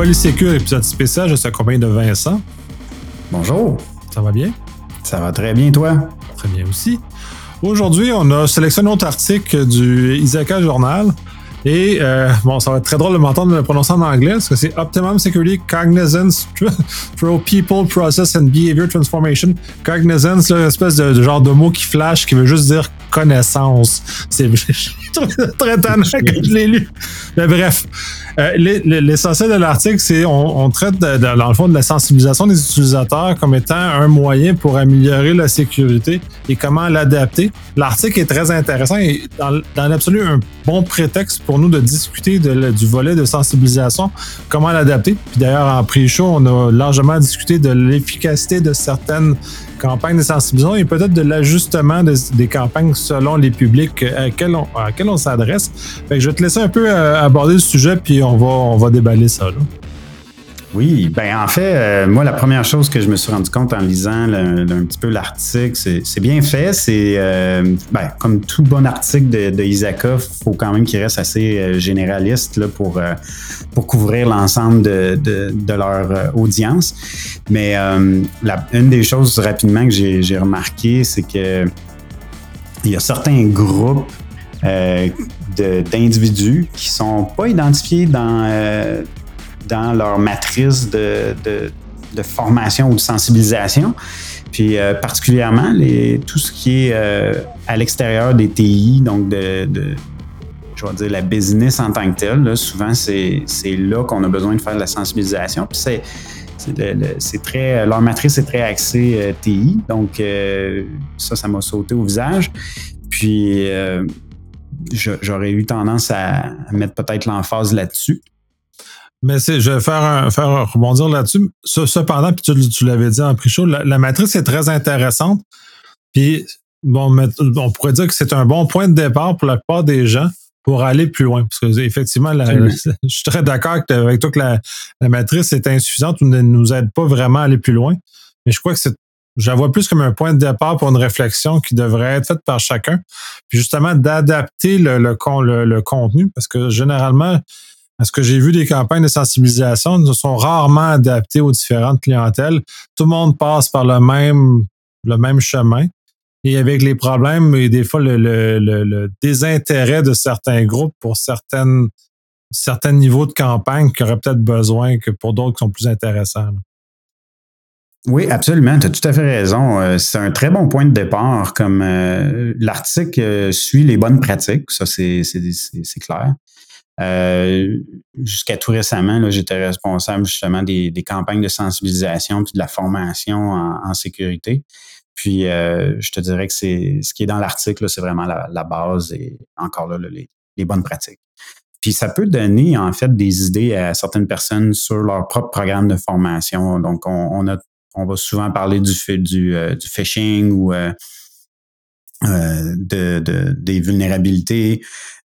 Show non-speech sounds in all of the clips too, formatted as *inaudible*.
Polysécure, épisode spécial. Je suis accompagné de Vincent. Bonjour. Ça va bien? Ça va très bien, toi? Très bien aussi. Aujourd'hui, on a sélectionné un autre article du Isaka Journal. Et euh, bon, ça va être très drôle de m'entendre le prononcer en anglais parce que c'est Optimum Security Cognizance Pro People Process and Behavior Transformation. Cognizance, là, espèce de, genre de mot qui flash qui veut juste dire connaissance. C'est *laughs* très tannant quand je l'ai lu. Mais bref, euh, l'essentiel de l'article, c'est on, traite de, dans le fond de la sensibilisation des utilisateurs comme étant un moyen pour améliorer la sécurité et comment l'adapter. L'article est très intéressant et dans, l'absolu un bon prétexte pour nous de discuter du volet de sensibilisation, comment l'adapter. Puis d'ailleurs, en pré-show, on a largement discuté de l'efficacité de certaines campagnes de sensibilisation et peut-être de l'ajustement des campagnes selon les publics à lesquels on, on s'adresse. je vais te laisser un peu euh, aborder le sujet, puis on va, on va déballer ça. Oui, ben en fait, euh, moi, la première chose que je me suis rendu compte en lisant un petit peu l'article, c'est bien fait. C'est euh, ben, comme tout bon article de, de Isaka, faut quand même qu'il reste assez euh, généraliste là, pour, pour couvrir l'ensemble de, de, de, leur audience. Mais la, une des choses rapidement que j'ai remarqué, c'est que il y a certains groupes d'individus qui sont pas identifiés dans dans leur matrice de, formation ou de sensibilisation. Puis euh, particulièrement tout ce qui est euh, à l'extérieur des TI, donc de, je dire la business en tant que telle. souvent, c'est là qu'on a besoin de faire de la sensibilisation. Puis c'est très leur matrice est très axée euh, TI donc ça ça m'a sauté au visage puis j'aurais eu tendance à mettre peut-être l'emphase là-dessus mais c'est, je vais faire, un, faire rebondir là-dessus. Cependant, puis tu, tu l'avais dit en pré-show, la, matrice est très intéressante. Puis, bon, on pourrait dire que c'est un bon point de départ pour la plupart des gens pour aller plus loin. Parce que effectivement, je suis très d'accord avec toi que la, matrice est insuffisante ou ne nous aide pas vraiment à aller plus loin. Mais je crois que c'est je la vois plus comme un point de départ pour une réflexion qui devrait être faite par chacun. Puis justement, d'adapter le, le, le, le contenu, parce que généralement, ce que j'ai vu des campagnes de sensibilisation ne sont rarement adaptées aux différentes clientèles. Tout le monde passe par le même, le même chemin. Et avec les problèmes et des fois le, le, désintérêt de certains groupes pour certaines, certains niveaux de campagne qui auraient peut-être besoin que pour d'autres qui sont plus intéressants. Oui, absolument. Tu as tout à fait raison. Euh, c'est un très bon point de départ. Comme euh, l'article euh, suit les bonnes pratiques, ça c'est clair. Euh, jusqu'à tout récemment, j'étais responsable justement des, campagnes de sensibilisation puis de la formation en, sécurité. Puis euh, je te dirais que c'est ce qui est dans l'article, c'est vraiment la, base et encore là, les, bonnes pratiques. Puis ça peut donner en fait des idées à certaines personnes sur leur propre programme de formation. Donc on, a, on va souvent parler du, du, euh, du phishing ou de, des vulnérabilités.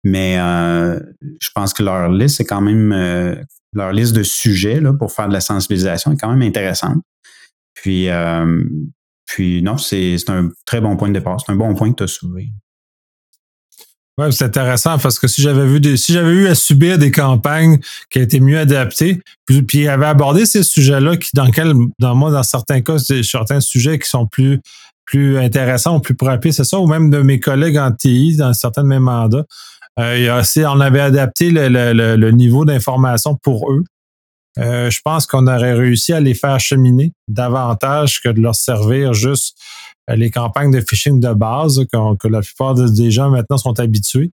Mais euh, je pense que leur liste c'est quand même euh, leur liste de sujets là, pour faire de la sensibilisation est quand même intéressante. Puis, euh, puis non, c'est un très bon point de départ. C'est un bon point que tu as soulevé. Oui, c'est intéressant parce que si j'avais vu si j'avais eu à subir des campagnes qui étaient mieux adaptées, puis, puis avait abordé ces sujets-là qui, dans quel, dans moi, dans certains cas, c'est certains sujets qui sont plus, plus intéressants ou plus propres, c'est ça, ou même de mes collègues en TI dans certains de mes mandats. Euh, on avait adapté le, niveau d'information pour eux. Euh, je pense qu'on aurait réussi à les faire cheminer davantage que de leur servir juste euh, les campagnes de phishing de base que, la plupart des gens maintenant sont habitués.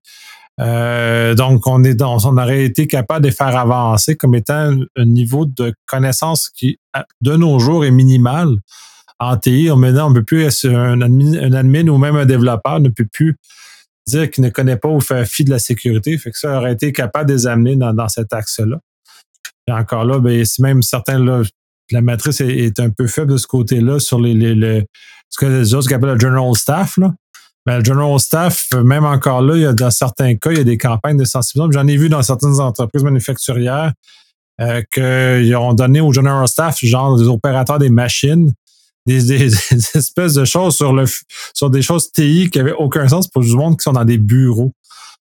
donc, on, est on aurait été capable de faire avancer comme étant un niveau de connaissance qui, de nos jours, est minimal. En TI, maintenant, on ne peut plus, un un admin ou même un développeur ne peut plus dire qu'il ne connaît pas ou fait fi de la sécurité. Fait que ça aurait été capable de les amener dans, cet axe-là. Et encore là, ben, même certains, là, la matrice est, un peu faible de ce côté-là sur les, ce que les autres appellent le general staff, là. Ben, le general staff, même encore là, il y a, dans certains cas, il y a des campagnes de sensibilisation. J'en ai vu dans certaines entreprises manufacturières euh, qu'ils ont donné au general staff, genre des opérateurs des machines, *laughs* des, espèces de choses sur, le, sur des choses TI qui n'avaient aucun sens pour du monde qui sont dans des bureaux.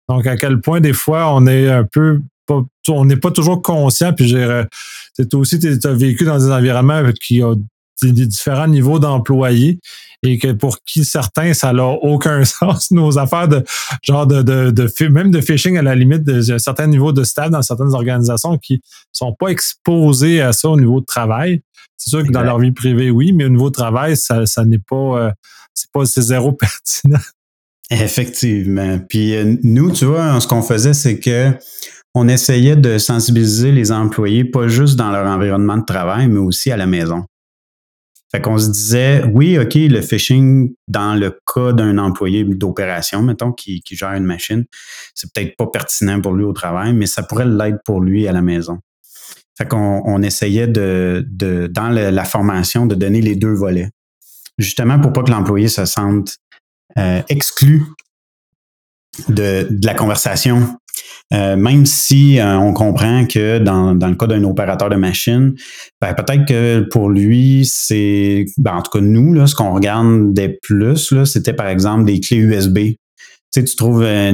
Donc, à quel point, des fois, on est un peu on n'est pas toujours conscient. Puis j'ai, aussi, tu as vécu dans des environnements qui ont des différents niveaux d'employés et que pour qui certains, ça n'a aucun *laughs* sens. Nos affaires de genre de, de, de, même de phishing à la limite d'un certain niveau de staff dans certaines organisations qui sont pas exposées à ça au niveau de travail. C'est sûr que dans leur vie privée, oui, mais au niveau de travail, ça, ça n'est pas, euh, c'est pas, c'est zéro *laughs* pertinent. Effectivement. Puis euh, nous, tu vois, ce qu'on faisait, c'est que on essayait de sensibiliser les employés, pas juste dans leur environnement de travail, mais aussi à la maison. Fait qu'on se disait, oui, OK, le phishing, dans le cas d'un employé d'opération, mettons, qui, qui, gère une machine, c'est peut-être pas pertinent pour lui au travail, mais ça pourrait l'être pour lui à la maison. Fait qu'on on essayait de, de dans la formation, de donner les deux volets. Justement pour pas que l'employé se sente euh, exclu de, de, la conversation euh, même si euh, on comprend que dans, dans le cas d'un opérateur de machine, ben, peut-être que pour lui, c'est, ben, en tout cas nous, là, ce qu'on regarde des plus, c'était par exemple des clés USB. Tu sais, tu trouves, euh,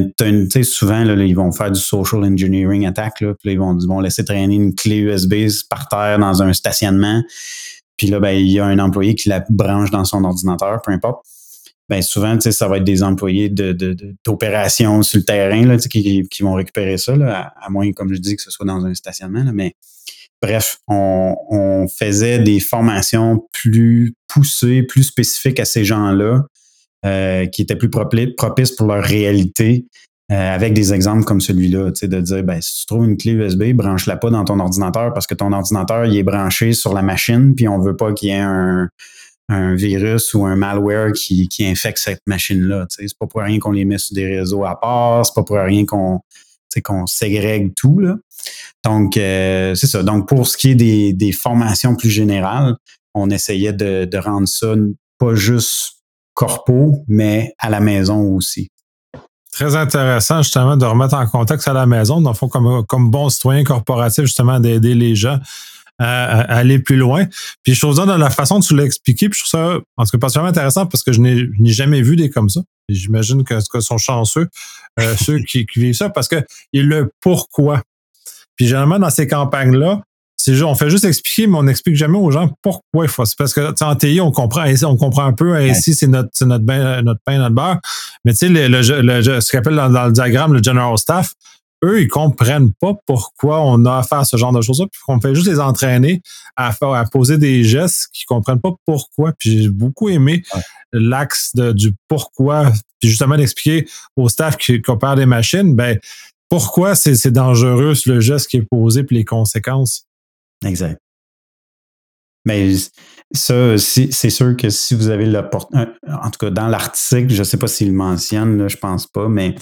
souvent, là, ils vont faire du social engineering attack, là, puis ils vont, ils vont laisser traîner une clé USB par terre dans un stationnement. Puis là, ben, il y a un employé qui la branche dans son ordinateur, peu importe ben souvent, ça va être des employés d'opération de, sur le terrain là, qui, qui, vont récupérer ça, là, à, moins, comme je dis, que ce soit dans un stationnement. Là, mais bref, on, on, faisait des formations plus poussées, plus spécifiques à ces gens-là, euh, qui étaient plus propices pour leur réalité. Euh, avec des exemples comme celui-là, de dire, ben, si tu trouves une clé USB, branche-la pas dans ton ordinateur parce que ton ordinateur, il est branché sur la machine, puis on veut pas qu'il y ait un, un virus ou un malware qui, qui infecte cette machine-là. C'est pas pour rien qu'on les met sur des réseaux à part, c'est pas pour rien qu'on qu'on ségrègue tout. Donc, euh, c'est ça. Donc, pour ce qui est des, des, formations plus générales, on essayait de, de rendre ça pas juste corpo, mais à la maison aussi. Très intéressant, justement, de remettre en contexte à la maison, dans le fond, comme, comme bon citoyen corporatif, justement, d'aider les gens à, aller plus loin. Puis je trouve ça dans la façon dont tu l'as expliqué, puis je trouve ça en tout cas particulièrement intéressant parce que je n'ai jamais vu des comme ça. Et j'imagine que, ce sont chanceux euh, *laughs* ceux qui, qui, vivent ça parce que il le pourquoi. Puis généralement dans ces campagnes-là, c'est on fait juste expliquer, mais on n'explique jamais aux gens pourquoi il faut. C'est parce que en TI, on comprend, on comprend un peu, ici, c'est notre, notre, notre pain, notre beurre. Mais tu sais, le, le, ce qu'on appelle dans, dans, le diagramme le general staff, eux, ils comprennent pas pourquoi on a à faire ce genre de choses-là, puis qu'on fait juste les entraîner à faire, à poser des gestes qu'ils comprennent pas pourquoi. Puis j'ai beaucoup aimé l'axe du pourquoi, puis justement d'expliquer au staff qui, opère des machines, ben pourquoi c'est dangereux le geste qui est posé puis les conséquences. Exact. Mais ça, c'est sûr que si vous avez l'opportunité, en tout cas dans l'article, je ne sais pas s'il mentionne, là, je pense pas, mais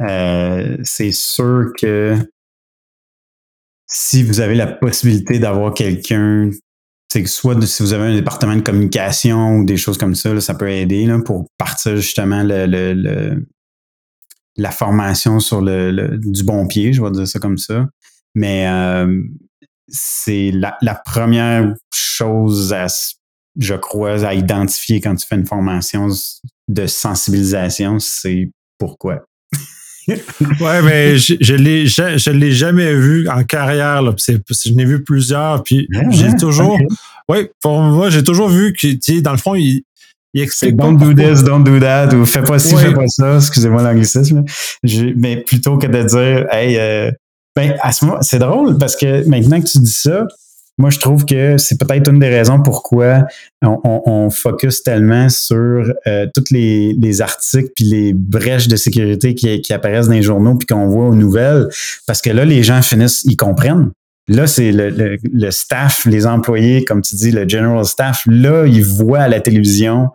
euh, c'est sûr que si vous avez la possibilité d'avoir quelqu'un, c'est que soit si vous avez un département de communication ou des choses comme ça, ça peut aider là, pour partir justement la formation sur le, du bon pied, je vais dire ça comme ça. Mais euh, c'est la, la, première chose à, je crois, à identifier quand tu fais une formation de sensibilisation, c'est pourquoi. Ouais, mais je, je l'ai, je, l'ai jamais vu en carrière. Là. C'est, je n'ai vu plusieurs, puis j'ai toujours, ouais, pour moi, j'ai toujours vu que, dans le fond, il, il explique. Don't do this, don't do that, ou fais pas ci, fais pas ça. Excusez-moi l'anglicisme. Mais plutôt que de dire, hey, euh, ben, à ce moment, c'est drôle parce que maintenant que tu dis ça, moi, je trouve que c'est peut-être une des raisons pourquoi on, focus tellement sur euh, tous les, les, articles puis les brèches de sécurité qui, apparaissent dans les journaux puis qu'on voit aux nouvelles, parce que là, les gens finissent, ils comprennent. Là, c'est le, staff, les employés, comme tu dis, le general staff, là, ils voient à la télévision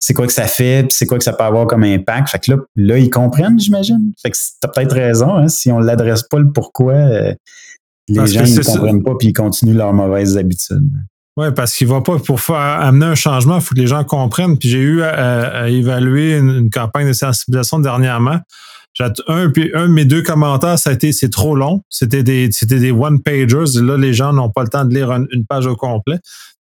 c'est quoi que ça fait, puis c'est quoi que ça peut avoir comme impact. Fait que là, là ils comprennent, j'imagine. Fait que t'as peut-être raison, hein, si on l'adresse pas le pourquoi, euh, les gens ne comprennent pas puis ils continuent leurs mauvaises habitudes. Oui, parce qu'il va pas pour faire amener un changement, il faut que les gens comprennent. Puis j'ai eu à, évaluer une, campagne de sensibilisation dernièrement. Un, puis un de mes deux commentaires, ça a été c'est trop long. C'était des, c'était des one-pagers. Là, les gens n'ont pas le temps de lire une page au complet.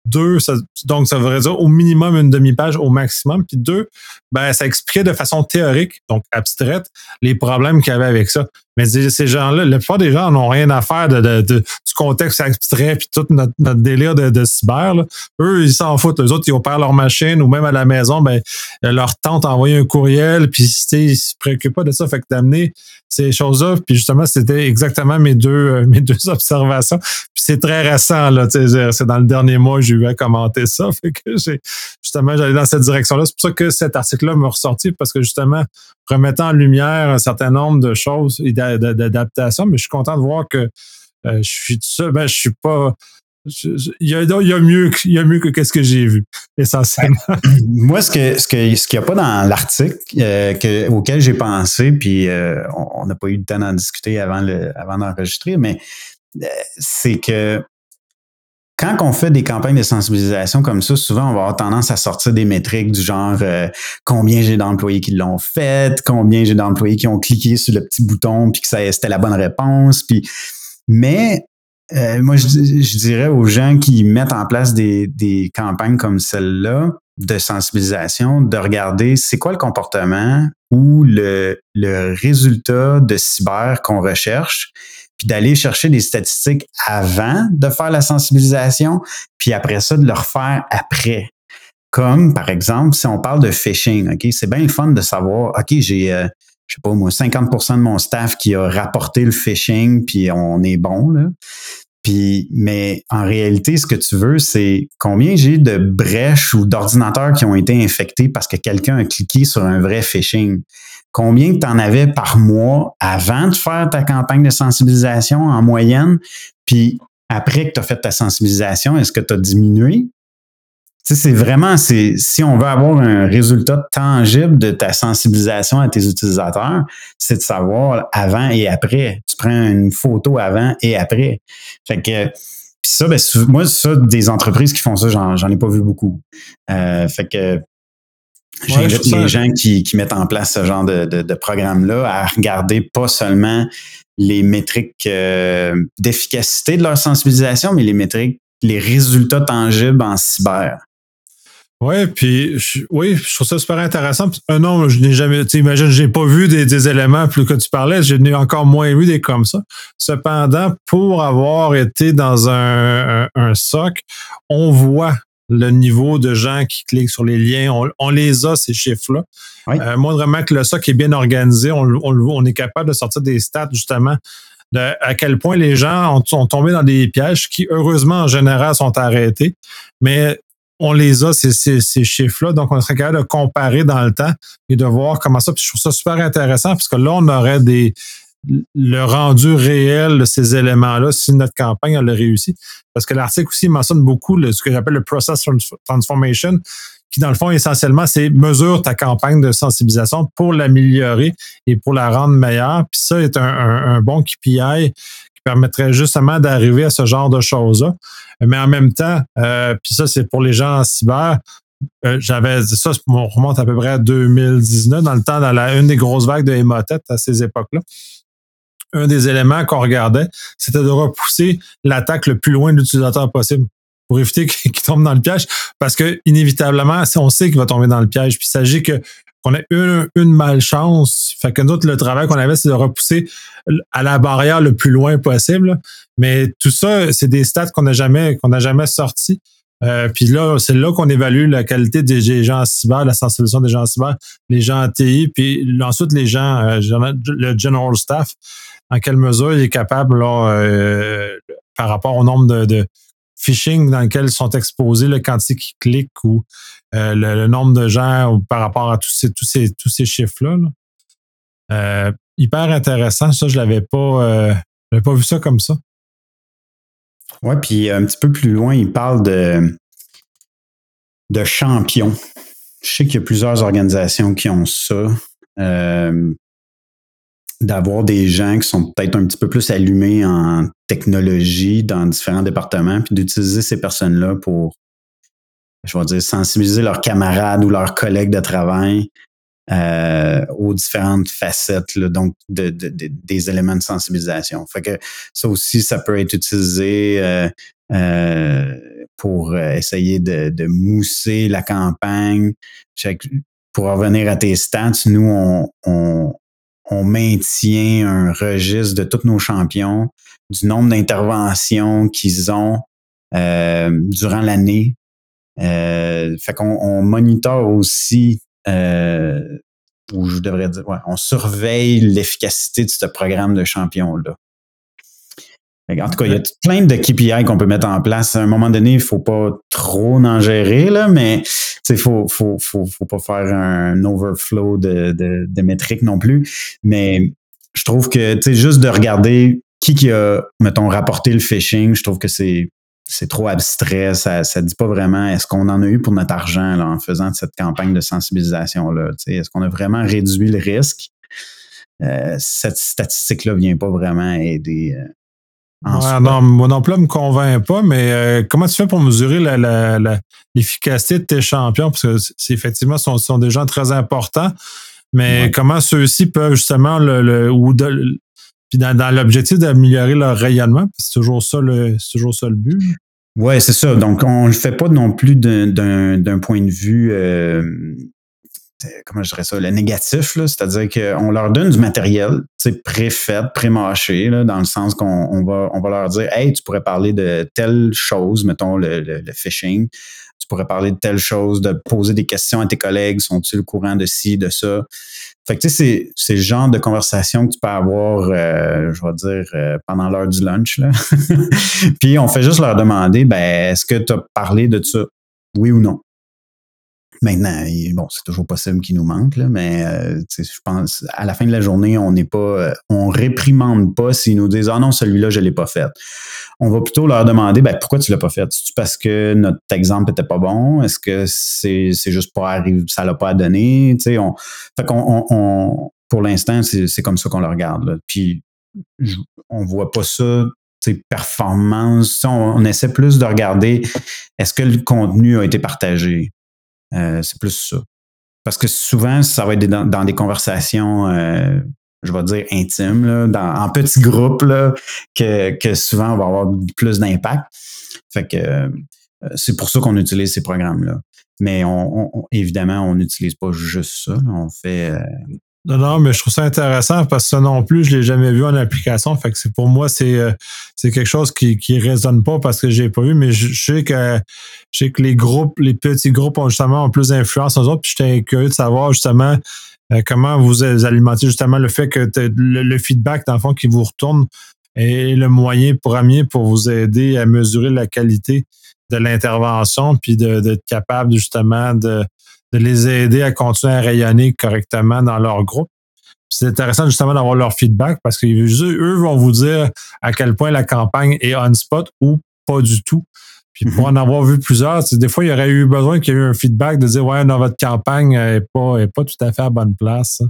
Deux, donc ça veut dire au minimum une demi-page, au maximum. Puis deux, ben, ça expliquait de façon théorique, donc abstraite, les problèmes qu'il y avait avec ça. Mais ces gens-là, la plupart des gens n'ont rien à faire de, du contexte abstrait puis tout notre, délire de, cyber. Eux, ils s'en foutent. Les autres, ils opèrent leur machine ou même à la maison, ben, leur tante a envoyé un courriel, puis ils se préoccupent pas de ça. Fait que d'amener ces choses-là, puis justement, c'était exactement mes deux, euh, *laughs* mes deux observations. Puis c'est très récent, là. C'est dans le dernier mois, j'ai eu à commenter ça. *laughs* Fait que j'ai justement, j'allais dans cette direction-là. C'est pour ça que cet article-là m'a ressorti, parce que justement, remettant en lumière un certain nombre de choses et d'adaptations, mais je suis content de voir que euh, je suis tout seul, ben, je suis pas. Il y, a, a mieux, il y a mieux que qu'est-ce que j'ai vu, essentiellement. *clears throat* Moi, ce que ce que ce qu'il n'y a pas dans l'article euh, auquel j'ai pensé, puis euh, on n'a pas eu le temps d'en discuter avant le avant d'enregistrer, mais c'est que quand on fait des campagnes de sensibilisation comme ça, souvent on va avoir tendance à sortir des métriques du genre euh, combien j'ai d'employés qui l'ont fait, combien j'ai d'employés qui ont cliqué sur le petit bouton puis que ça c'était la bonne réponse. Puis, mais euh, moi, je, dirais aux gens qui mettent en place des, campagnes comme celle-là de sensibilisation, de regarder c'est quoi le comportement ou le, le résultat de cyber qu'on recherche puis d'aller chercher des statistiques avant de faire la sensibilisation, puis après ça, de le refaire après. Comme, par exemple, si on parle de phishing, OK, c'est bien le fun de savoir, OK, j'ai, euh, je sais pas moi, 50% de mon staff qui a rapporté le phishing, puis on est bon, là. Mais en réalité, ce que tu veux, c'est combien j'ai de brèches ou d'ordinateurs qui ont été infectés parce que quelqu'un a cliqué sur un vrai phishing? Combien tu en avais par mois avant de faire ta campagne de sensibilisation en moyenne, puis après que tu as fait ta sensibilisation, est-ce que tu as diminué? Tu sais, c'est vraiment, c'est, si on veut avoir un résultat tangible de ta sensibilisation à tes utilisateurs, c'est de savoir avant et après. Tu prends une photo avant et après. Fait que, ça, ben, moi, ça, des entreprises qui font ça, j'en, j'en ai pas vu beaucoup. Euh, fait que J'invite les gens qui, mettent en place ce genre de, programme-là à regarder pas seulement les métriques euh, d'efficacité de leur sensibilisation, mais les métriques, les résultats tangibles en cyber. Oui, puis oui, je trouve ça super intéressant. Un non, je n'ai jamais, tu imagines, j'ai pas vu des, éléments plus que tu parlais, je n'ai encore moins vu des comme ça. Cependant, pour avoir été dans un, un SOC, on voit le niveau de gens qui cliquent sur les liens. On, les a, ces chiffres-là. Oui. Euh, moindrement que le SOC est bien organisé, on, on, est capable de sortir des stats, justement, de à quel point les gens sont tombés dans des pièges qui, heureusement, en général, sont arrêtés. Mais on les a, ces, ces, chiffres-là. Donc, on serait capable de comparer dans le temps et de voir comment ça. Puis je trouve ça super intéressant parce que là, on aurait des, le rendu réel de ces éléments-là si notre campagne elle a réussi. Parce que l'article aussi mentionne beaucoup ce que j'appelle le process transformation, qui dans le fond essentiellement c'est mesure ta campagne de sensibilisation pour l'améliorer et pour la rendre meilleure. Puis ça est un, bon KPI permettrait justement d'arriver à ce genre de choses-là. Mais en même temps, euh, puis ça c'est pour les gens en cyber, euh, j'avais ça, on remonte à peu près à 2019, dans le temps, dans la, une des grosses vagues de hémotète à ces époques-là un des éléments qu'on regardait, c'était de repousser l'attaque le plus loin de l'utilisateur possible pour éviter *laughs* qu'il tombe dans le piège. Parce que, inévitablement, on sait qu'il va tomber dans le piège. Puis il s'agit que qu'on ait une, une malchance. Fait que nous, le travail qu'on avait, c'est de repousser à la barrière le plus loin possible. Mais tout ça, c'est des stats qu'on n'a jamais, qu'on n'a jamais sortis. Euh, puis là, c'est là qu'on évalue la qualité des gens en cyber, la sensibilisation des gens en cyber, les gens en TI, puis ensuite les gens, euh, le general staff en quelle mesure il est capable, euh, par rapport au nombre de, phishing dans lesquels sont exposés, le quantité qui cliquent ou euh, le, nombre de gens par rapport à tous ces, tous ces, tous ces chiffres-là. Euh, hyper intéressant. Ça, je l'avais pas, j'avais pas vu ça comme ça. Oui, puis un petit peu plus loin, il parle de, de champions. Je sais qu'il y a plusieurs organisations qui ont ça d'avoir des gens qui sont peut-être un petit peu plus allumés en technologie dans différents départements, puis d'utiliser ces personnes-là pour, je vais dire, sensibiliser leurs camarades ou leurs collègues de travail euh, aux différentes facettes donc de, des éléments de sensibilisation. Fait que ça aussi, ça peut être utilisé euh, euh, pour euh, essayer de, de, mousser la campagne. Pour revenir à tes stats, nous, on, on, on maintient un registre de tous nos champions, du nombre d'interventions qu'ils ont euh, durant l'année. Euh, fait qu'on on monitore aussi, euh, ou je devrais dire, on surveille l'efficacité de ce programme de champions-là. En tout cas, il y a plein de KPI qu'on peut mettre en place. À un moment donné, il faut pas trop en gérer, là, mais il faut, faut, faut, faut, pas faire un overflow de, de, de métriques non plus. Mais je trouve que tu sais, juste de regarder qui, qui a, mettons, rapporté le phishing, je trouve que c'est c'est trop abstrait, ça ne dit pas vraiment est-ce qu'on en a eu pour notre argent là, en faisant cette campagne de sensibilisation-là. Est-ce qu'on a vraiment réduit le risque? Euh, cette statistique-là ne vient pas vraiment aider euh, non, mon emploi ne me convainc pas, mais euh, comment tu fais pour mesurer l'efficacité de tes champions? Parce que c'est effectivement, ce sont, des gens très importants, mais comment ceux-ci peuvent justement le, ou puis dans, l'objectif d'améliorer leur rayonnement, c'est toujours ça le toujours ça le but. Oui, c'est ça. Donc, on ne le fait pas non plus d'un point de vue euh, comment je dirais ça, le négatif, c'est-à-dire qu'on leur donne du matériel pré-fait, pré-mâché, dans le sens qu'on va, on va leur dire Hey, tu pourrais parler de telle chose, mettons le, le, phishing, tu pourrais parler de telle chose, de poser des questions à tes collègues, sont-ils au courant de ci, de ça? Fait que tu sais, c'est le genre de conversation que tu peux avoir, euh, je vais dire, euh, pendant l'heure du lunch. Là. *laughs* Puis on fait juste leur demander, ben, est-ce que tu as parlé de ça? Oui ou non? Maintenant, bon, c'est toujours possible qu'il nous manque, là, mais euh, je pense à la fin de la journée, on n'est pas, euh, on réprimande pas s'ils nous disent ah non celui-là je l'ai pas fait. On va plutôt leur demander ben pourquoi tu l'as pas fait? C'est parce que notre exemple était pas bon? Est-ce que c'est juste pas arrivé, ça l'a pas donné? Tu on, fait qu'on on, pour l'instant c'est comme ça qu'on le regarde. Là. Puis on voit pas ça performance. On, essaie plus de regarder est-ce que le contenu a été partagé? Euh, c'est plus ça. Parce que souvent, ça va être dans, des conversations, euh, je vais dire intimes, en petits groupes, que, souvent on va avoir plus d'impact. Fait que euh, c'est pour ça qu'on utilise ces programmes-là. Mais évidemment, on n'utilise pas juste ça. On fait non, non, mais je trouve ça intéressant parce que ça non plus, je ne l'ai jamais vu en application. Fait que c'est pour moi, c'est euh, c'est quelque chose qui ne résonne pas parce que je n'ai pas vu, mais je, sais que je sais que les groupes, les petits groupes ont justement plus d'influence aux autres. Puis j'étais curieux de savoir justement euh, comment vous alimentez justement le fait que le, feedback, dans le fond, qui vous retourne est le moyen premier pour vous aider à mesurer la qualité de l'intervention, puis d'être capable justement de de les aider à continuer à rayonner correctement dans leur groupe. C'est intéressant justement d'avoir leur feedback parce qu'eux vont vous dire à quel point la campagne est on spot ou pas du tout. Puis pour mhm. en avoir vu plusieurs, des fois, il y aurait eu besoin qu'il y ait eu un feedback de dire Ouais, dans votre campagne n'est pas, est pas tout à fait à bonne place.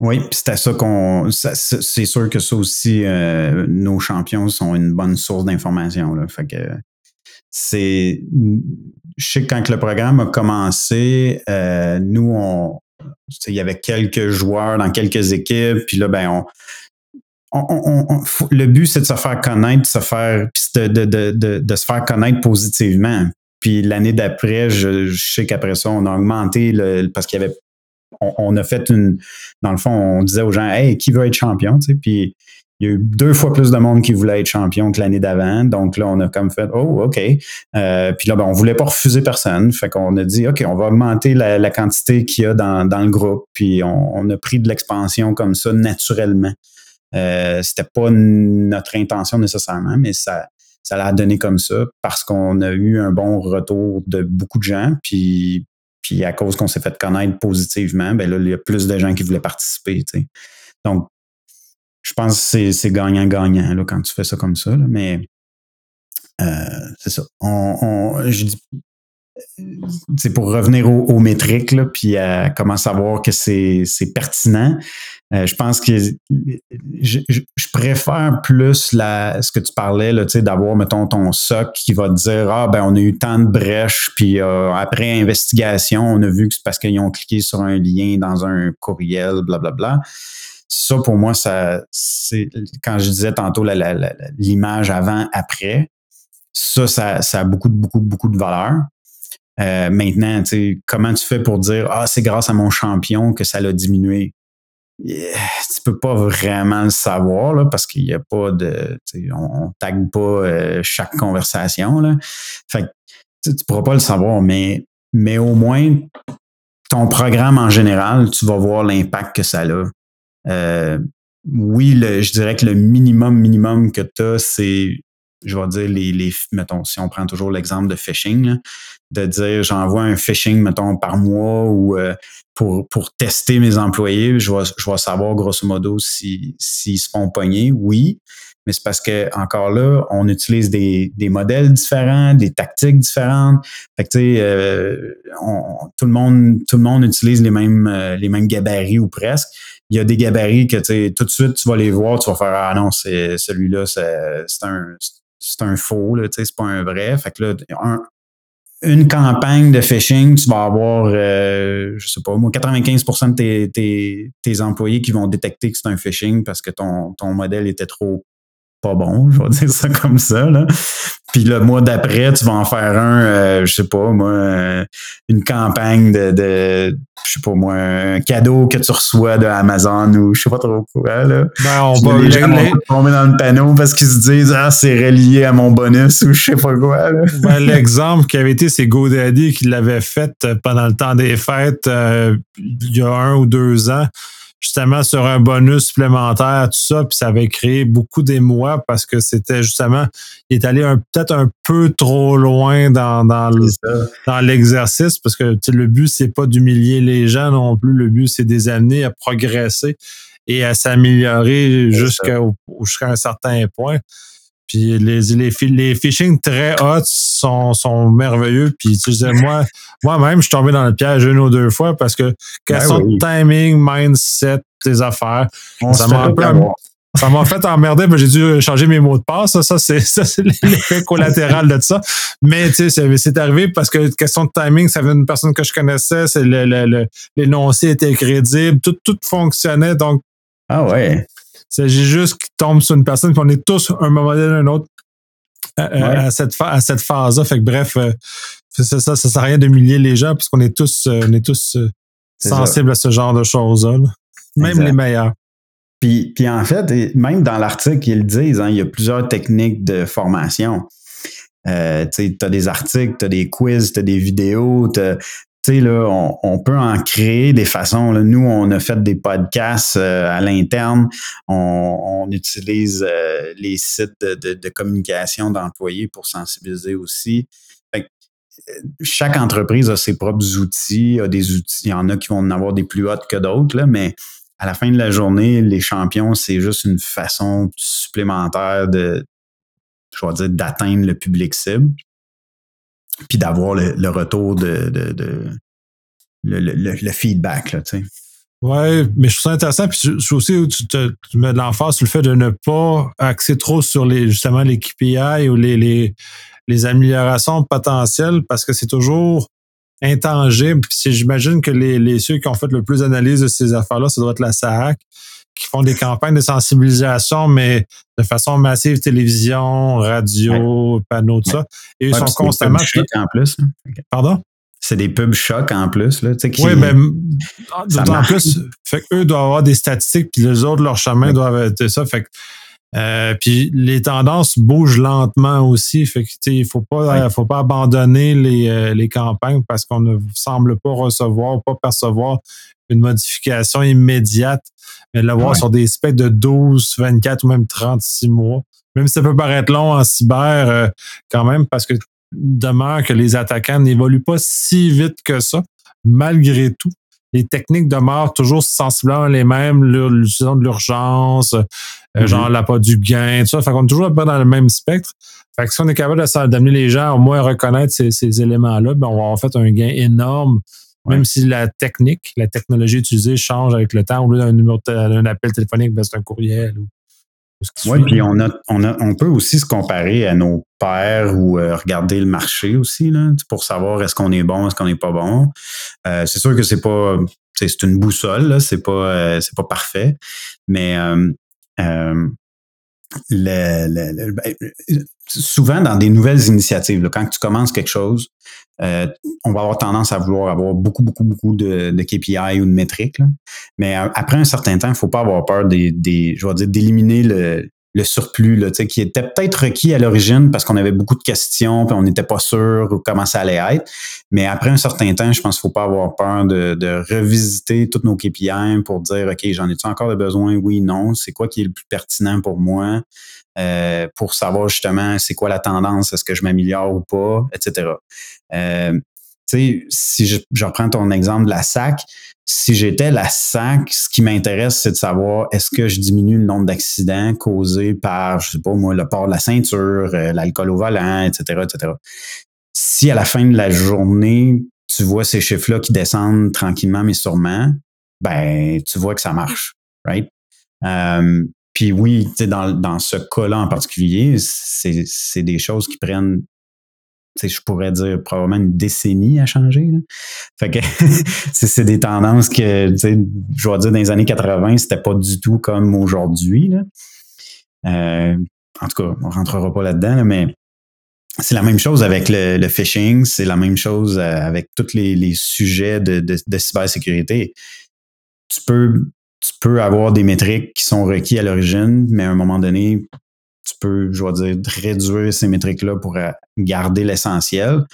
Oui, puis c'est à ça qu'on. C'est sûr que ça aussi, euh, nos champions sont une bonne source d'information. Fait que c'est je sais que quand le programme a commencé, euh, nous, on, il y avait quelques joueurs dans quelques équipes, puis là, ben, on, le but, c'est de se faire connaître, se faire, de, de, de, de, se faire connaître positivement. Puis l'année d'après, je, sais qu'après ça, on a augmenté le, parce qu'il y avait, on, a fait une, dans le fond, on disait aux gens, hey, qui veut être champion, tu sais, puis il y a eu deux fois plus de monde qui voulait être champion que l'année d'avant. Donc là, on a comme fait, oh, OK. Euh, puis là, ben, on voulait pas refuser personne. Fait qu'on a dit, OK, on va augmenter la, quantité qu'il y a dans, le groupe. Puis on, a pris de l'expansion comme ça naturellement. Euh, C'était pas notre intention nécessairement, mais ça, ça l'a donné comme ça parce qu'on a eu un bon retour de beaucoup de gens. Puis, puis à cause qu'on s'est fait connaître positivement, ben là, il y a plus de gens qui voulaient participer. Donc, je pense que c'est gagnant-gagnant quand tu fais ça comme ça. mais euh, c'est ça. On, je dis, c'est pour revenir aux, métriques, là, puis à comment savoir que c'est pertinent. Euh, je pense que je, préfère plus ce que tu parlais, d'avoir, mettons, ton SOC qui va te dire Ah, ben, on a eu tant de brèches, puis euh, après investigation, on a vu que c'est parce qu'ils ont cliqué sur un lien dans un courriel, blablabla. Bla, bla ça, pour moi, ça, c'est quand je disais tantôt l'image avant-après, ça, ça, a beaucoup, beaucoup, beaucoup de valeur. Euh, maintenant, comment tu fais pour dire Ah, c'est grâce à mon champion que ça l'a diminué? Yeah, tu peux pas vraiment le savoir là, parce qu'il n'y a pas de. On, ne tague pas euh, chaque conversation. Là. Fait tu ne pourras pas le savoir, mais, mais au moins, ton programme en général, tu vas voir l'impact que ça a. Euh, oui, je dirais que le minimum, minimum que tu as, c'est, je vais dire, les, les, mettons, si on prend toujours l'exemple de phishing, de dire j'envoie un phishing, mettons, par mois ou euh, pour, pour tester mes employés, je vais, je vais savoir grosso modo s'ils si, se font pogner, oui. Mais c'est parce que, encore là, on utilise des, des modèles différents, des tactiques différentes. Fait que, tu sais, euh, tout, le monde, tout le monde utilise les mêmes, euh, les mêmes gabarits ou presque. Il y a des gabarits que, tout de suite, tu vas les voir, tu vas faire, ah non, c'est celui-là, c'est un, un faux, c'est pas un vrai. Fait que là, un, une campagne de phishing, tu vas avoir, euh, je sais pas, moi, 95 de tes, employés qui vont détecter que c'est un phishing parce que ton, ton modèle était trop pas bon, je vais *laughs* dire ça comme ça. Là. Puis le mois d'après, tu vas en faire un, euh, je sais pas, moi, euh, une campagne de, de, je sais pas moi, un cadeau que tu reçois de Amazon ou je sais pas trop quoi. Là. Ben, on va les gens vont tomber dans le panneau parce qu'ils se disent Ah, c'est relié à mon bonus ou je sais pas quoi. Ben, *laughs* L'exemple qui avait été, c'est GoDaddy qui l'avait fait pendant le temps des fêtes euh, il y a un ou deux ans justement sur un bonus supplémentaire, tout ça, puis ça avait créé beaucoup d'émoi parce que c'était justement, il est allé peut-être un peu trop loin dans, dans, l'exercice parce que le but, c'est pas d'humilier les gens non plus, le but, c'est des amener à progresser et à s'améliorer jusqu'à jusqu'à un certain point. Puis les, les, les phishing très hot sont, sont merveilleux. Puis tu sais, moi, *laughs* moi-même, je suis tombé dans le piège une ou deux fois parce que question ben de timing, mindset, tes affaires, ça m'a ça m'a fait emmerder, mais j'ai dû changer mes mots de passe. Ça, c'est, *laughs* ça, c'est l'effet collatéral de ça. Mais, tu sais, c'est, arrivé parce que question de timing, ça venait d'une personne que je connaissais, c'est le, le, l'énoncé était crédible, tout, tout fonctionnait. Donc, ah ouais. C'est juste qu'il tombe sur une personne, qu'on est tous un moment donné un autre à, cette, à cette phase-là. Fait que bref, euh, ça, ça, ça sert à rien d'humilier les gens parce qu'on est tous, euh, on est tous euh, sensibles à ce genre de choses-là. Même les meilleurs. Puis, puis en fait, même dans l'article, ils le disent, hein, il y a plusieurs techniques de formation. Euh, tu as des articles, tu as des quiz, tu as des vidéos, sais, là, on, peut en créer des façons. Nous, on a fait des podcasts euh, à l'interne. On, utilise euh, les sites de, communication d'employés pour sensibiliser aussi. Euh, chaque entreprise a ses propres outils, a des outils. Il y en a qui vont en avoir des plus hautes que d'autres, mais à la fin de la journée, les champions, c'est juste une façon supplémentaire de, je vais dire, d'atteindre le public cible puis d'avoir le, retour de, le, feedback, là, tu sais. Oui, mais je trouve ça intéressant. Puis je, aussi, tu, te, tu mets de l'emphase sur le fait de ne pas axer trop sur les justement les KPI ou les, les, les améliorations potentielles parce que c'est toujours intangible. Puis j'imagine que les, les ceux qui ont fait le plus d'analyse de ces affaires-là, ça doit être la SAC qui font des campagnes de sensibilisation, mais de façon massive, télévision, radio, panneaux, tout ça. Et ils sont constamment. en plus. Hein. Pardon? C'est des pubs chocs en plus. Là, Oui, ben, d'autant plus, fait qu'eux doivent avoir des statistiques, puis les autres, leur chemin doivent être ça. Fait que, euh, puis les tendances bougent lentement aussi. Fait que, il faut pas, faut pas abandonner les, euh, les campagnes parce qu'on ne semble pas recevoir, pas percevoir une modification immédiate mais l'avoir sur des specs de 12, 24 ou même 36 mois. Même si ça peut paraître long en cyber, euh, quand même, parce que demeure que les attaquants n'évoluent pas si vite que ça, malgré tout. Les techniques demeurent toujours sensiblement les mêmes, l'utilisation de l'urgence, euh, mm-hmm. genre l'appât du gain, tout ça. Fait qu'on est toujours dans le même spectre. Fait que si on est capable d'amener les gens au moins à reconnaître ces, éléments-là, ben on va avoir fait un gain énorme même si la technique, la technologie utilisée change avec le temps, au lieu d'un numéro d'un appel téléphonique, ben, c'est un courriel. oui, puis on, a, on, a, on peut aussi se comparer à nos pairs ou euh, regarder le marché aussi là, pour savoir est-ce qu'on est bon, est-ce qu'on n'est pas bon. Euh, c'est sûr que c'est pas c'est une boussole, c'est pas euh, c'est pas parfait, mais le, le, ben, souvent dans des nouvelles initiatives, quand tu commences quelque chose, euh, on va avoir tendance à vouloir avoir beaucoup, beaucoup, beaucoup de, KPI ou de métriques. Mais après un certain temps, il ne faut pas avoir peur des je vais dire, d'éliminer le, le surplus là, qui était peut-être requis à l'origine parce qu'on avait beaucoup de questions puis on n'était pas sûr comment ça allait être. Mais après un certain temps, je pense qu'il ne faut pas avoir peur de, de revisiter toutes nos KPI pour dire OK, j'en ai-tu encore de besoin? Oui, non. C'est quoi qui est le plus pertinent pour moi? Euh, pour savoir justement c'est quoi la tendance, est-ce que je m'améliore ou pas, etc. Euh, sais, si je, reprends ton exemple de la SAC, si j'étais la SAC, ce qui m'intéresse, c'est de savoir est-ce que je diminue le nombre d'accidents causés par, je sais pas moi, le port de la ceinture, euh, l'alcool au volant, etc., etc. Si à la fin de la journée, tu vois ces chiffres-là qui descendent tranquillement mais sûrement, ben, tu vois que ça marche, right? Euh, puis oui, dans, dans ce cas-là en particulier, c'est des choses qui prennent je pourrais dire probablement une décennie à changer. Fait que *laughs* c'est des tendances que, je vais dire, dans les années 80, c'était pas du tout comme aujourd'hui. Euh, en tout cas, on rentrera pas là-dedans, mais c'est la même chose avec le, phishing, c'est la même chose euh, avec tous les, sujets de, de, cybersécurité. Tu peux, tu peux avoir des métriques qui sont requis à l'origine, mais à un moment donné, tu peux, je vais dire, réduire ces métriques-là pour euh, garder l'essentiel.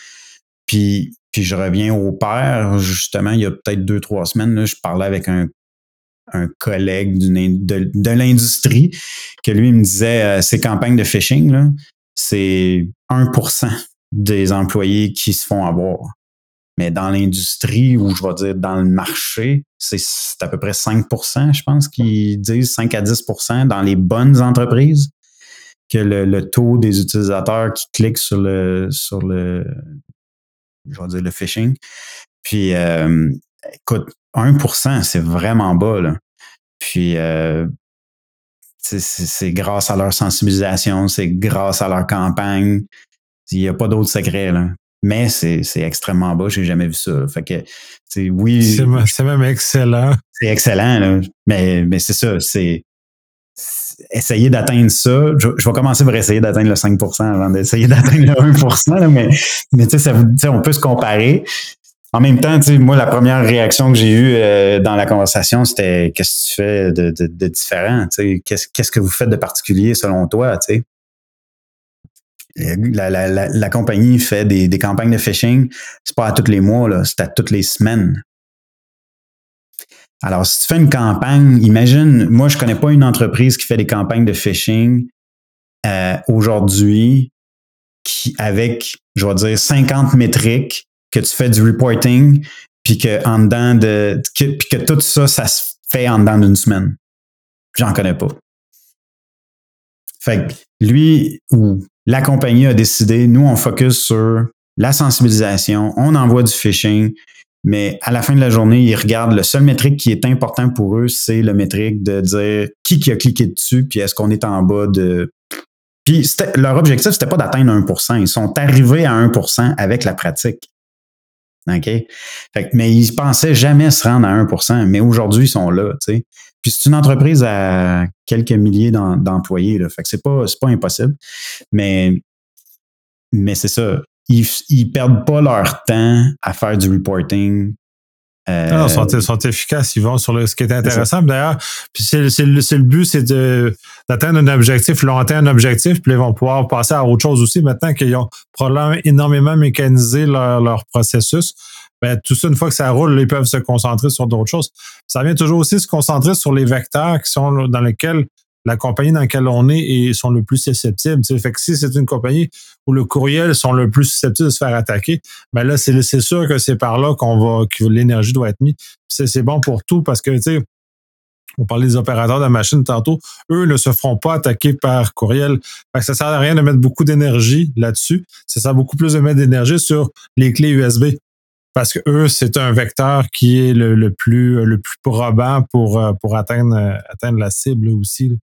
Puis, puis je reviens au père, justement, il y a peut-être deux, trois semaines, là, je parlais avec un, un collègue de, de l'industrie que lui me disait euh, ces campagnes de phishing, c'est 1% des employés qui se font avoir. Mais dans l'industrie, ou je vais dire dans le marché, c'est à peu près 5% je pense, qui disent 5 à 10 dans les bonnes entreprises que le, taux des utilisateurs qui cliquent sur le sur le je vais dire le phishing. Puis euh, écoute, 1%, c'est vraiment bas. Là. Puis euh, c'est grâce à leur sensibilisation, c'est grâce à leur campagne. Il n'y a pas d'autre secret. Là. Mais c'est extrêmement bas, j'ai jamais vu ça. Fait que, oui. C'est même excellent. C'est excellent, là. Mais, mais c'est ça, c'est essayer d'atteindre ça. Je, vais commencer par essayer d'atteindre le 5% avant d'essayer d'atteindre le 1 mais, mais tu sais, on peut se comparer. En même temps, moi, la première réaction que j'ai eue euh, dans la conversation, c'était qu'est-ce que tu fais de, différent? Qu'est-ce, que vous faites de particulier selon toi? La, la, la, la, compagnie fait des, des campagnes de phishing, c'est pas à tous les mois, là, c'est à toutes les semaines. Alors, si tu fais une campagne, imagine, moi, je connais pas une entreprise qui fait des campagnes de phishing euh, aujourd'hui qui, avec, je vais dire, 50 métriques, que tu fais du reporting, puis que en dedans de, puis que tout ça, ça se fait en dedans d'une semaine. J'en connais pas. Fait que lui ou la compagnie a décidé, nous, on focus sur la sensibilisation, on envoie du phishing, mais à la fin de la journée, ils regardent le seul métrique qui est important pour eux, c'est le métrique de dire qui qui a cliqué dessus, puis est-ce qu'on est en bas de. Puis leur objectif, c'était pas d'atteindre 1% Ils sont arrivés à 1% avec la pratique. OK? Fait, mais ils pensaient jamais se rendre à 1% mais aujourd'hui, ils sont là. Puis c'est une entreprise à quelques milliers d'employés. Fait que c'est pas, pas impossible. Mais, mais c'est ça ils, ils perdent pas leur temps à faire du reporting. Euh, non, ils sont, efficaces, ils vont sur le, ce qui est intéressant. D'ailleurs, puis c'est, le, le, but, c'est d'atteindre un objectif. Ils ont atteint un objectif, puis ils vont pouvoir passer à autre chose aussi. Maintenant qu'ils ont probablement énormément mécanisé leur, leur processus, ben, tout ça, une fois que ça roule, ils peuvent se concentrer sur d'autres choses. Ça vient toujours aussi se concentrer sur les vecteurs qui sont dans lesquels la compagnie dans laquelle on est et sont le plus susceptibles. Fait si c'est une compagnie où le courriel sont le plus susceptibles de se faire attaquer, ben là, c'est sûr que c'est par là qu'on va que l'énergie doit être mise. C'est bon pour tout parce que, tu sais, on parlait des opérateurs de machine tantôt, eux ne se feront pas attaquer par courriel. Fait que ça sert à rien de mettre beaucoup d'énergie là-dessus. Ça sert beaucoup plus de mettre d'énergie sur les clés USB parce que eux, c'est un vecteur qui est le, plus le plus probant pour euh, pour atteindre atteindre la cible aussi.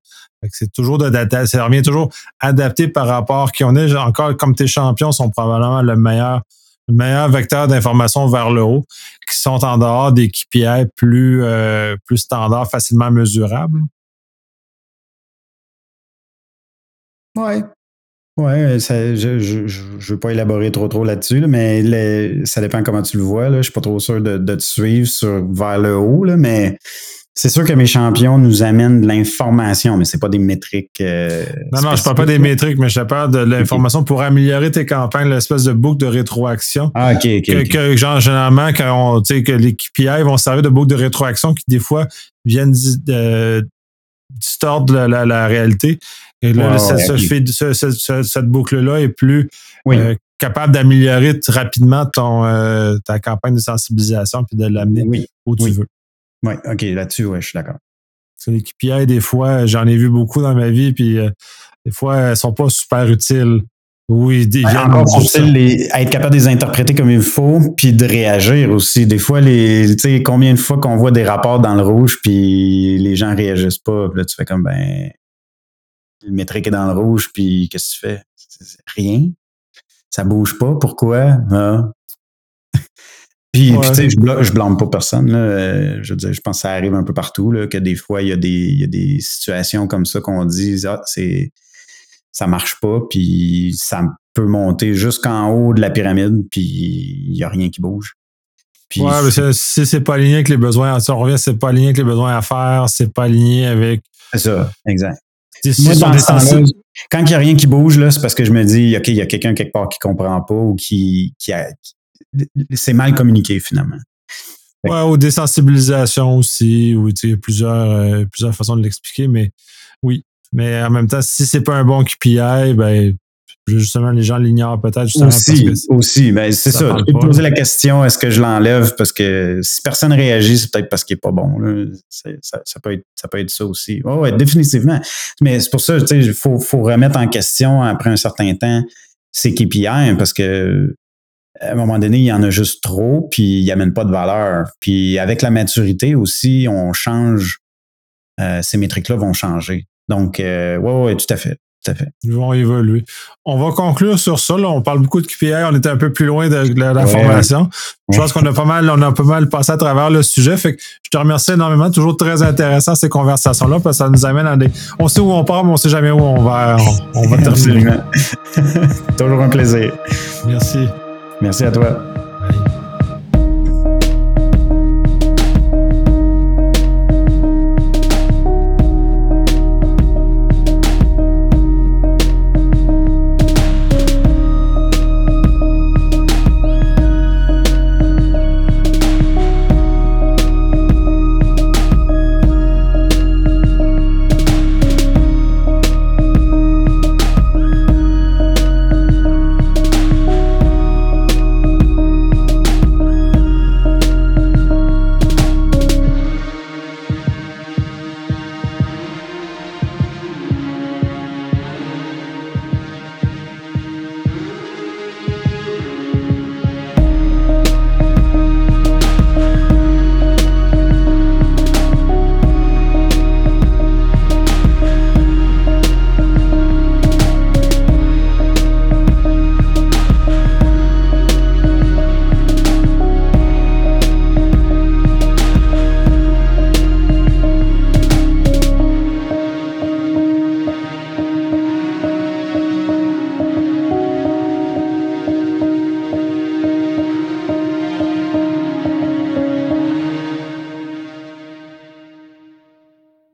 C'est toujours de ça revient toujours adapté par rapport qui on est encore comme tes champions sont probablement le meilleur le meilleur vecteur d'information vers le haut, qui sont en dehors des KPI plus euh, plus standards, facilement mesurables. Ouais. Oui, je ne veux pas élaborer trop trop là-dessus, mais ça dépend comment tu le vois. Là. Je ne suis pas trop sûr de, te suivre sur, vers le haut, là, mais c'est sûr que mes champions nous amènent de l'information, mais c'est pas des métriques. Euh, non, non, je parle pas des métriques, mais je parle de l'information pour améliorer tes campagnes, l'espèce de boucle de rétroaction. Ah, ok, ok. Que, genre, généralement, quand on, que les KPI vont servir de boucle de rétroaction qui, des fois, viennent distordre la, la réalité. Et là, cette, boucle-là est plus euh, capable d'améliorer rapidement ton, euh, ta campagne de sensibilisation puis de l'amener où tu veux. Oui, OK, là-dessus, ouais, je suis d'accord. Les KPI, des fois, j'en ai vu beaucoup dans ma vie, puis euh, des fois, elles sont pas super utiles. Oui, des encore faut-il être capable de les interpréter comme il faut, puis de réagir aussi. Des fois, les, tu sais, combien de fois qu'on voit des rapports dans le rouge, puis les gens réagissent pas, puis là, tu fais comme, ben, le métrique est dans le rouge, puis qu'est-ce que tu fais? Rien. Ça bouge pas. Pourquoi? Ah. *laughs* puis, tu sais, je, je, blâme pas personne. Là. Je, je pense que ça arrive un peu partout, là, que des fois, il y, a des, il y a des situations comme ça qu'on dit, ah, c'est ça marche pas, puis ça peut monter jusqu'en haut de la pyramide, puis il n'y a rien qui bouge. Puis, ouais, mais si c'est pas aligné avec les besoins, si on revient, c'est pas aligné avec les besoins à faire, c'est pas aligné avec. C'est ça, exact quand il n'y a rien qui bouge, là, c'est parce que je me dis, OK, il y a quelqu'un quelque part qui ne comprend pas ou qui, qui a. c'est mal communiqué finalement. Ouais, ou désensibilisation aussi, ou il y a plusieurs, euh, plusieurs façons de l'expliquer, mais oui. Mais en même temps, si c'est pas un bon KPI, ben justement, les gens l'ignorent peut-être. Aussi, aussi. Ben, c'est ça. Tu peux poser la question, est-ce que je l'enlève? Parce que si personne réagit, c'est peut-être parce qu'il n'est pas bon. Ça, peut être, ça peut être ça aussi. Oh, ouais, définitivement. Mais c'est pour ça, il faut, faut remettre en question après un certain temps ces KPI parce que à un moment donné, il y en a juste trop, puis il n'amène pas de valeur. Puis avec la maturité aussi, on change, euh, ces métriques-là vont changer. Donc, euh, ouais, ouais, tout à fait. Ils vont évoluer. On va conclure sur ça. On parle beaucoup de QPI. On était un peu plus loin de, la, formation. Je pense qu'on a pas mal, on a pas mal passé à travers le sujet. Fait que je te remercie énormément. Toujours très intéressant ces conversations-là parce que ça nous amène à des. On sait où on part, mais on sait jamais où on va, on, va terminer. *laughs* Toujours un plaisir. Merci. Merci à toi.